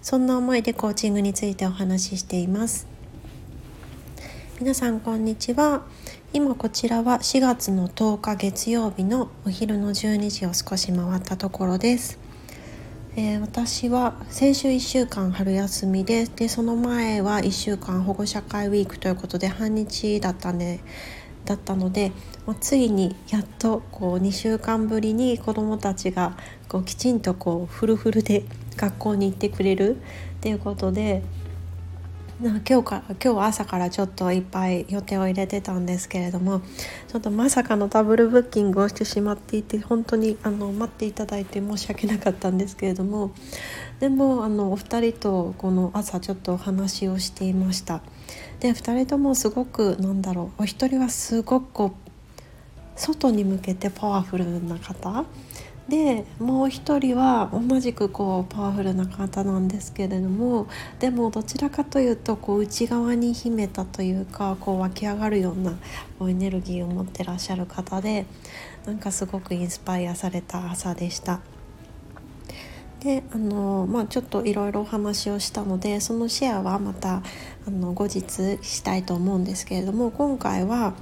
そんな思いでコーチングについてお話ししています。皆さんこんにちは。今こちらは4月の10日月曜日のお昼の12時を少し回ったところです、えー、私は先週1週間春休みででその前は1週間保護者会ウィークということで半日だったんでだったのでついにやっとこう2週間ぶりに子どもたちがこうきちんとこうフルフルで学校に行ってくれる？っていうことで今日から今日は朝からちょっといっぱい予定を入れてたんですけれどもちょっとまさかのダブルブッキングをしてしまっていて本当にあの待っていただいて申し訳なかったんですけれどもでもあのお二人とこの朝ちょっとお話をしていました。で2人ともすごくなんだろうお一人はすごくこう外に向けてパワフルな方。でもう一人は同じくこうパワフルな方なんですけれどもでもどちらかというとこう内側に秘めたというかこう湧き上がるようなこうエネルギーを持ってらっしゃる方でなんかすごくインスパイアされた朝でした。であのまあ、ちょっといろいろお話をしたのでそのシェアはまたあの後日したいと思うんですけれども今回は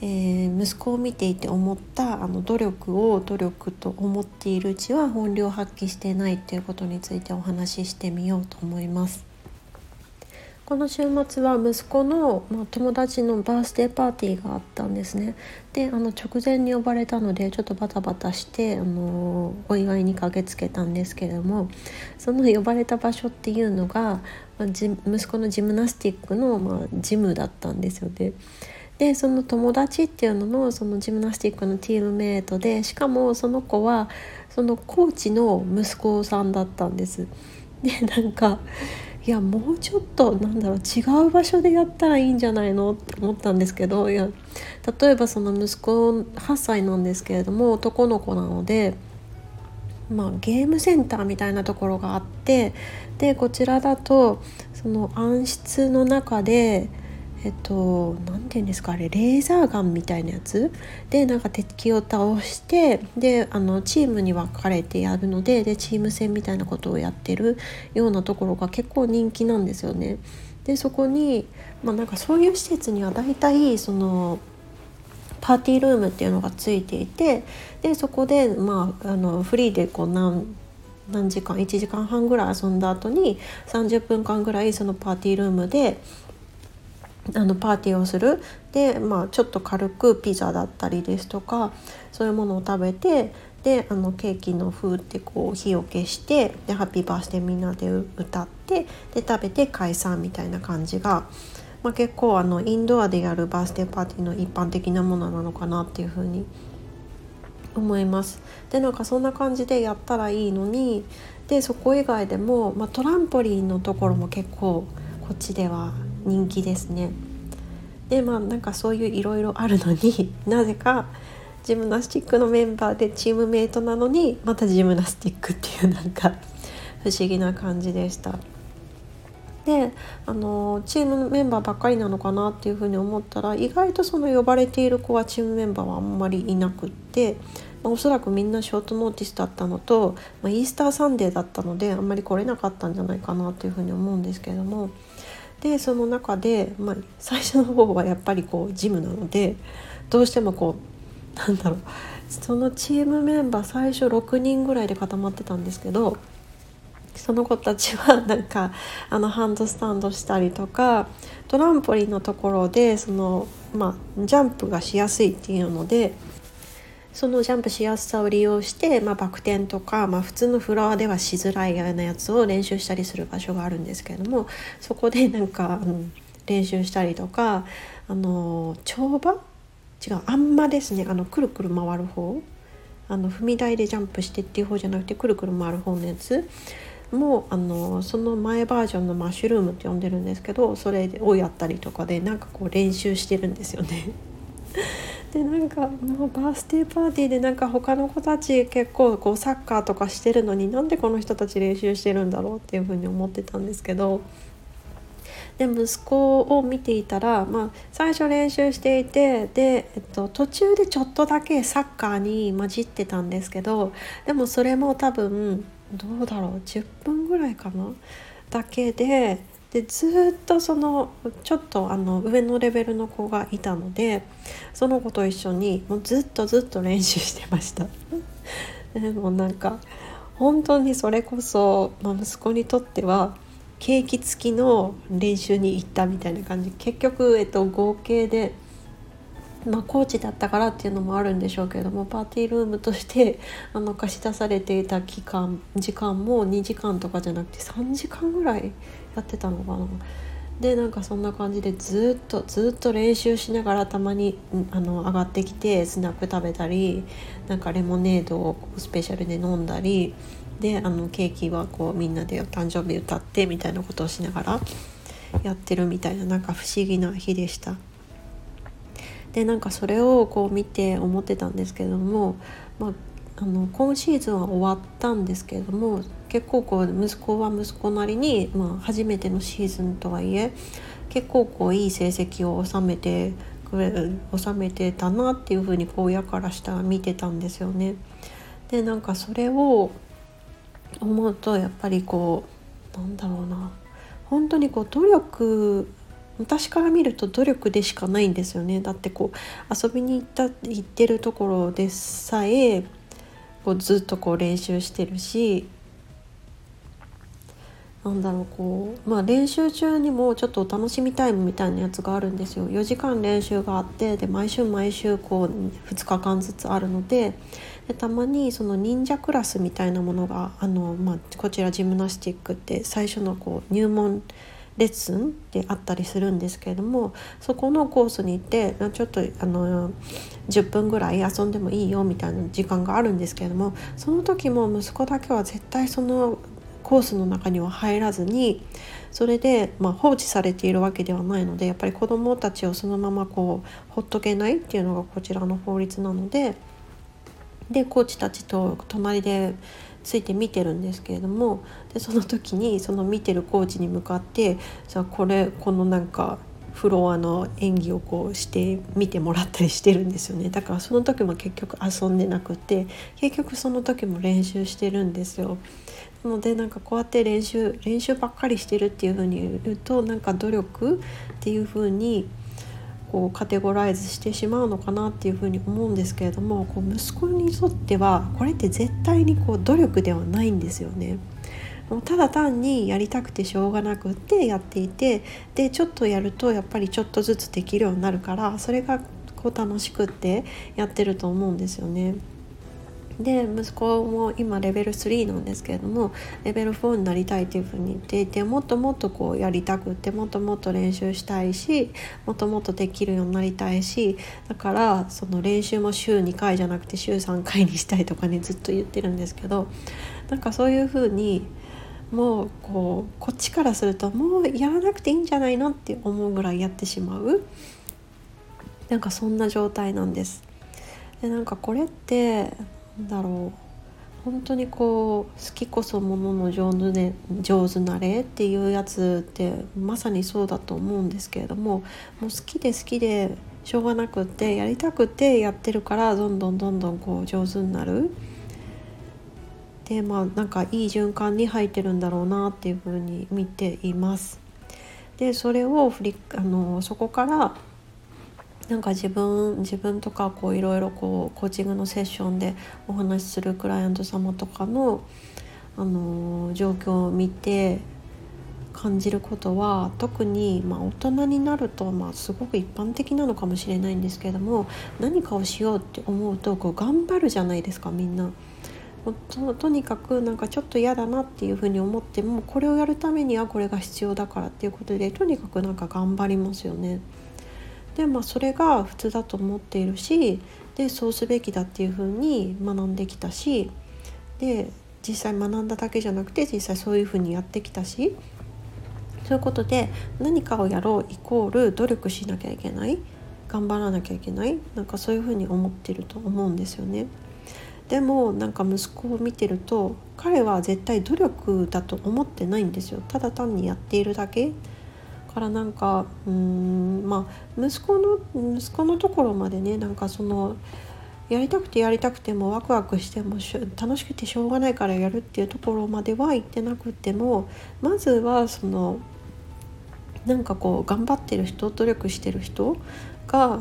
えー、息子を見ていて思ったあの努力を努力と思っているうちは本領発揮してないっていうことについてお話ししてみようと思います。この週末は息子の、まあ、友達のバースデーパーティーがあったんですね。であの直前に呼ばれたのでちょっとバタバタしてあのお祝いに駆けつけたんですけれどもその呼ばれた場所っていうのが、まあ、息子のジムナスティックの、まあ、ジムだったんですよね。でその友達っていうののそのジムナスティックのチームメイトでしかもその子はそのコーチの息子さんだったんです。でなんかいやもうちょっとなんだろう違う場所でやったらいいんじゃないのって思ったんですけどいや例えばその息子8歳なんですけれども男の子なので。まあ、ゲームセンターみたいなところがあってでこちらだとその暗室の中でえっと何て言うんですかあれレーザーガンみたいなやつ？でなんか敵を倒してであのチームに分かれてやるのででチーム戦みたいなことをやってるようなところが結構人気なんですよね。でそこに、まあ、なんかそういう施設には大体そのパーティールームっていうのがついていてでそこで、まあ、あのフリーでこう何何時間1時間半ぐらい遊んだ後に30分間ぐらいそのパーティールームであのパーティーをするで、まあ、ちょっと軽くピザだったりですとかそういうものを食べてであのケーキの風ってこう火を消してでハッピーバースデーみんなで歌ってで食べて解散みたいな感じが、まあ、結構あのインドアでやるバースデーパーティーの一般的なものなのかなっていうふうに思います。でなんかそんな感じでやったらいいのにでそこ以外でも、まあ、トランポリンのところも結構こっちでは人気ですね。でまあなんかそういういろいろあるのに なぜかジムナスティックのメンバーでチームメイトなのにまたジムナスティックっていうなんか 不思議な感じでした。であのチームメンバーばっかりなのかなっていうふうに思ったら意外とその呼ばれている子はチームメンバーはあんまりいなくって、まあ、おそらくみんなショートノーティスだったのと、まあ、イースターサンデーだったのであんまり来れなかったんじゃないかなというふうに思うんですけれどもでその中で、まあ、最初の方はやっぱりこうジムなのでどうしてもこうなんだろうそのチームメンバー最初6人ぐらいで固まってたんですけどその子たちはなんかあのハンドスタンドしたりとかトランポリンのところでその、まあ、ジャンプがしやすいっていうのでそのジャンプしやすさを利用して、まあ、バク転とか、まあ、普通のフロアではしづらいようなやつを練習したりする場所があるんですけれどもそこでなんかあの練習したりとかあの跳馬？違うあんまですね。あのくるくる回る方？あの踏み台でジャンプしてっていう方じゃなくてくるくる回る方のやつ？もあのその前バージョンのマッシュルームって呼んでるんですけどそれをやったりとかでなんかこう練習してるんですよね。でなんかもうバースデーパーティーでなんか他の子たち結構こうサッカーとかしてるのになんでこの人たち練習してるんだろうっていうふうに思ってたんですけどで息子を見ていたら、まあ、最初練習していてで、えっと、途中でちょっとだけサッカーに混じってたんですけどでもそれも多分どうだろう10分ぐらいかなだけででずっとそのちょっとあの上のレベルの子がいたのでその子と一緒にもうずっとずっと練習してました。でもなんか本当にそれこそ、まあ、息子にとってはケーキ付きの練習に行ったみたいな感じ結局、えっと、合計でまあ、コーチだったからっていうのもあるんでしょうけれどもパーティールームとして あの貸し出されていた期間時間も2時間とかじゃなくて3時間ぐらいやってたのかな。でなんかそんな感じでずっとずっと練習しながらたまにあの上がってきてスナック食べたりなんかレモネードをスペシャルで飲んだりであのケーキはこうみんなで誕生日歌ってみたいなことをしながらやってるみたいななんか不思議な日でした。でなんかそれをこう見て思ってたんですけども、まあ、あの今シーズンは終わったんですけども結構こう息子は息子なりに、まあ、初めてのシーズンとはいえ結構こういい成績を収めて収めてたなっていうふうにこう親からしたら見てたんですよね。でなんかそれを思うとやっぱりこうなんだろうな本当にこう努力私から見ると努力でしかないんですよね。だってこう遊びに行った行ってるところでさえこうずっとこう練習してるしなんだろうこうまあ練習中にもちょっとお楽しみタイムみたいなやつがあるんですよ。4時間練習があってで毎週毎週こう2日間ずつあるのででたまにその忍者クラスみたいなものがあの、まあ、こちらジムナスティックって最初のこう入門レッスンであったりするんですけれどもそこのコースに行ってちょっとあの10分ぐらい遊んでもいいよみたいな時間があるんですけれどもその時も息子だけは絶対そのコースの中には入らずにそれで、まあ、放置されているわけではないのでやっぱり子どもたちをそのままこうほっとけないっていうのがこちらの法律なのででコーチたちと隣でついて見てるんですけれどもでその時にその見てるコーチに向かってじゃあこれこのなんかフロアの演技をこうして見てもらったりしてるんですよねだからその時も結局遊んでなくて結局その時も練習してるんですよ。なのでなんかこうやって練習練習ばっかりしてるっていう風に言うとなんか努力っていう風にこうカテゴライズしてしまうのかなっていうふうに思うんですけれどもこう息子にとってはこれって絶対にこう努力ではないんですよね。ただ単にやりたくてしょうがなくってやっていてでちょっとやるとやっぱりちょっとずつできるようになるからそれがこう楽しくってやってると思うんですよね。で息子も今レベル3なんですけれどもレベル4になりたいというふうに言っていてもっともっとこうやりたくってもっともっと練習したいしもっともっとできるようになりたいしだからその練習も週2回じゃなくて週3回にしたいとかねずっと言ってるんですけどなんかそういうふうにもうこうこっちからするともうやらなくていいんじゃないのって思うぐらいやってしまうなんかそんな状態なんです。でなんかこれってだろう本当にこう好きこそものの上手で上手なれっていうやつってまさにそうだと思うんですけれどももう好きで好きでしょうがなくってやりたくてやってるからどんどんどんどんこう上手になる。でまあなんかいい循環に入ってるんだろうなっていうふうに見ています。でそれを振りあのそこからなんか自分自分とかこういろいろこうコーチングのセッションでお話しするクライアント様とかの、あの状況を見て感じることは特に、まあ、大人になると、まあ、すごく一般的なのかもしれないんですけども何かをしようって思うとこう頑張るじゃないですかみんな。ととにかくなんかちょっと嫌だなっていうふうに思ってもこれをやるためにはこれが必要だからっていうことでとにかくなんか頑張りますよね。でまあそれが普通だと思っているしでそうすべきだっていうふうに学んできたしで実際学んだだけじゃなくて実際そういうふうにやってきたしそういうことで何かをやろうイコール努力しなきゃいけない頑張らなきゃいけないなんかそういうふうに思ってると思うんですよね。でもなんか息子を見てると彼は絶対努力だと思ってないんですよただ単にやっているだけからなんかうんまあ息子の息子のところまでねなんかそのやりたくてやりたくてもワクワクしても楽しくてしょうがないからやるっていうところまでは行ってなくてもまずはそのなんかこう頑張ってる人努力してる人が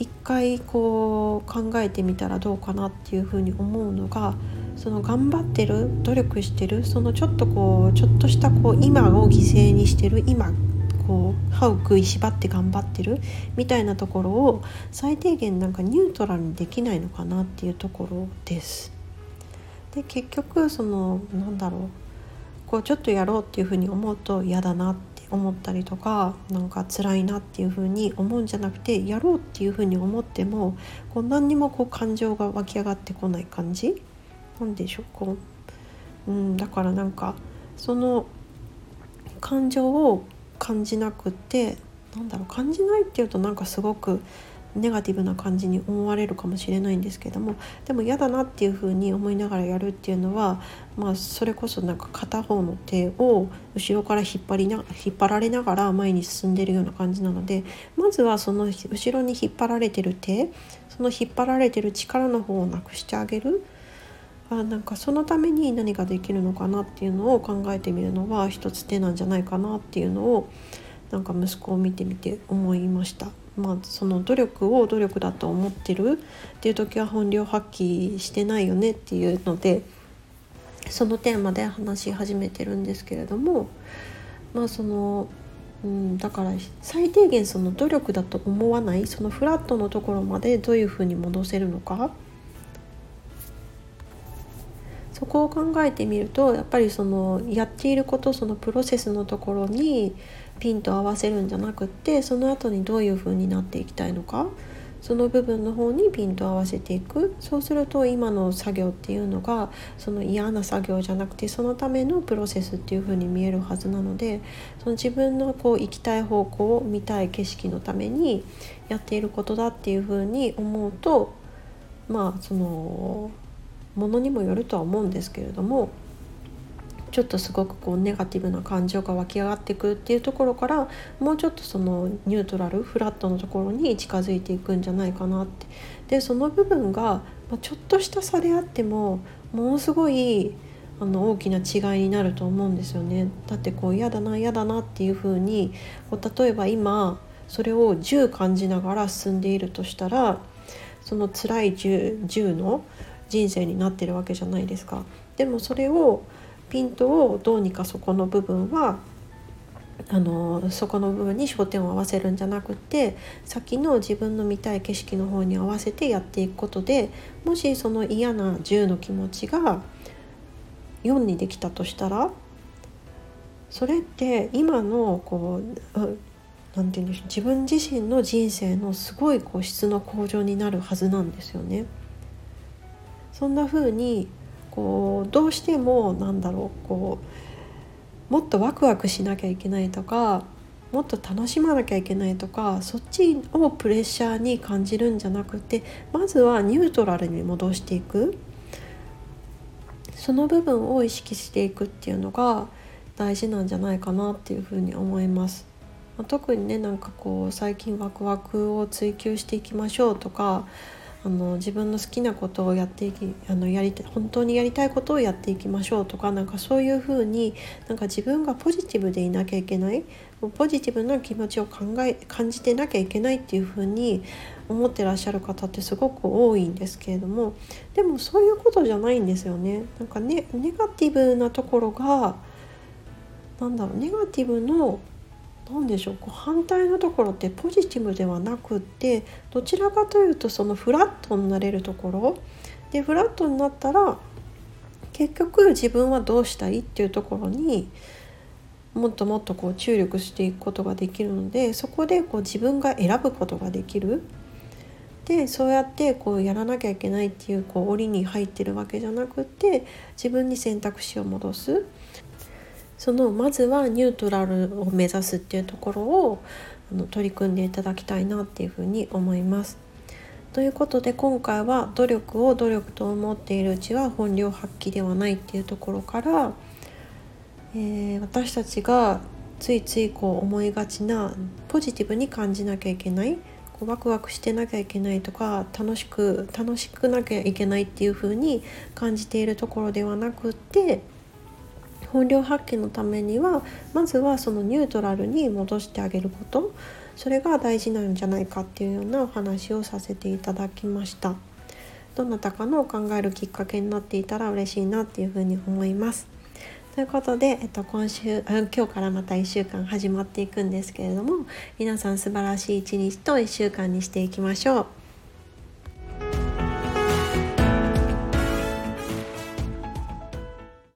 一回こう考えてみたらどうかなっていうふうに思うのがその頑張ってる努力してるそのちょっとこうちょっとしたこう今を犠牲にしてる今こう歯を食いしばって頑張ってるみたいなところを最低限なんかニュートラルにできないのかなっていうところです。で結局そのなんだろうこうちょっとやろうっていうふうに思うと嫌だなって思ったりとかなんか辛いなっていう風に思うんじゃなくてやろうっていう風に思ってもこう何にもこう感情が湧き上がってこない感じ？なんでしょう？こう、うん、だからなんかその感情を感じなくってなんだろう感じないっていうとなんかすごくネガティブな感じに思われるかもしれないんですけどもでも嫌だなっていうふうに思いながらやるっていうのは、まあ、それこそなんか片方の手を後ろから引っ張りな引っ張られながら前に進んでるような感じなのでまずはその後ろに引っ張られてる手その引っ張られてる力の方をなくしてあげる。あなんかそのために何ができるのかなっていうのを考えてみるのは一つ手なんじゃないかなっていうのをなんか息子を見てみて思いました。まあ、その努力を努力だと思ってるっていう時は本領発揮してないよねっていうのでそのテーマで話し始めてるんですけれどもまあその、うん、だから最低限その努力だと思わないそのフラットのところまでどういうふうに戻せるのか。そこを考えてみるとやっぱりそのやっていることそのプロセスのところにピンと合わせるんじゃなくってその後にどういう風になっていきたいのかその部分の方にピンと合わせていく。そうすると今の作業っていうのがその嫌な作業じゃなくてそのためのプロセスっていう風に見えるはずなのでその自分のこう行きたい方向を見たい景色のためにやっていることだっていう風に思うとまあそのものにもよるとは思うんですけれどもちょっとすごくこうネガティブな感情が湧き上がっていくっていうところからもうちょっとそのニュートラルフラットのところに近づいていくんじゃないかなってでその部分が、ちょっとした差であってもものすごいあの大きな違いになると思うんですよね。だってこう嫌だな嫌だなっていう風にこう例えば今それを10感じながら進んでいるとしたらその辛い 10, 10の人生になってるわけじゃないですか。でもそれをピントをどうにかそこの部分はあのそこの部分に焦点を合わせるんじゃなくて先の自分の見たい景色の方に合わせてやっていくことでもしその嫌な10の気持ちが4にできたとしたらそれって今のこう何て言うんでしょう自分自身の人生のすごいこう質の向上になるはずなんですよね。そんな風にこうどうしてもなんだろうこうもっとワクワクしなきゃいけないとかもっと楽しまなきゃいけないとかそっちをプレッシャーに感じるんじゃなくてまずはニュートラルに戻していくその部分を意識していくっていうのが大事なんじゃないかなっていうふうに思います。特にねなんかこう最近ワクワクを追求していきましょうとかあの自分の好きなことをやっていきあのやりた本当にやりたいことをやっていきましょうとかなんかそういうふうになんか自分がポジティブでいなきゃいけないポジティブな気持ちを考え感じてなきゃいけないっていうふうに思ってらっしゃる方ってすごく多いんですけれどもでもそういうことじゃないんですよね。なんかねネガティブなところがなんだろうネガティブの何でしょう。こう反対のところってポジティブではなくってどちらかというとそのフラットになれるところ。でフラットになったら結局自分はどうしたいっていうところにもっともっとこう注力していくことができるのでそこでこう自分が選ぶことができる。でそうやってこうやらなきゃいけないっていうこう檻に入ってるわけじゃなくって自分に選択肢を戻す。そのまずはニュートラルを目指すっていうところをあの取り組んでいただきたいなっていうふうに思います。ということで今回は努力を努力と思っているうちは本領発揮ではないっていうところから、えー、私たちがついついこう思いがちなポジティブに感じなきゃいけないこうワクワクしてなきゃいけないとか楽しく楽しくなきゃいけないっていう風に感じているところではなくって本領発揮のためにはまずはそのニュートラルに戻してあげること。それが大事なんじゃないかっていうようなお話をさせていただきました。どなたかの考えるきっかけになっていたら嬉しいなっていうふうに思います。ということで、えっと、今週今日からまた1週間始まっていくんですけれども皆さん素晴らしい一日と1週間にしていきましょう。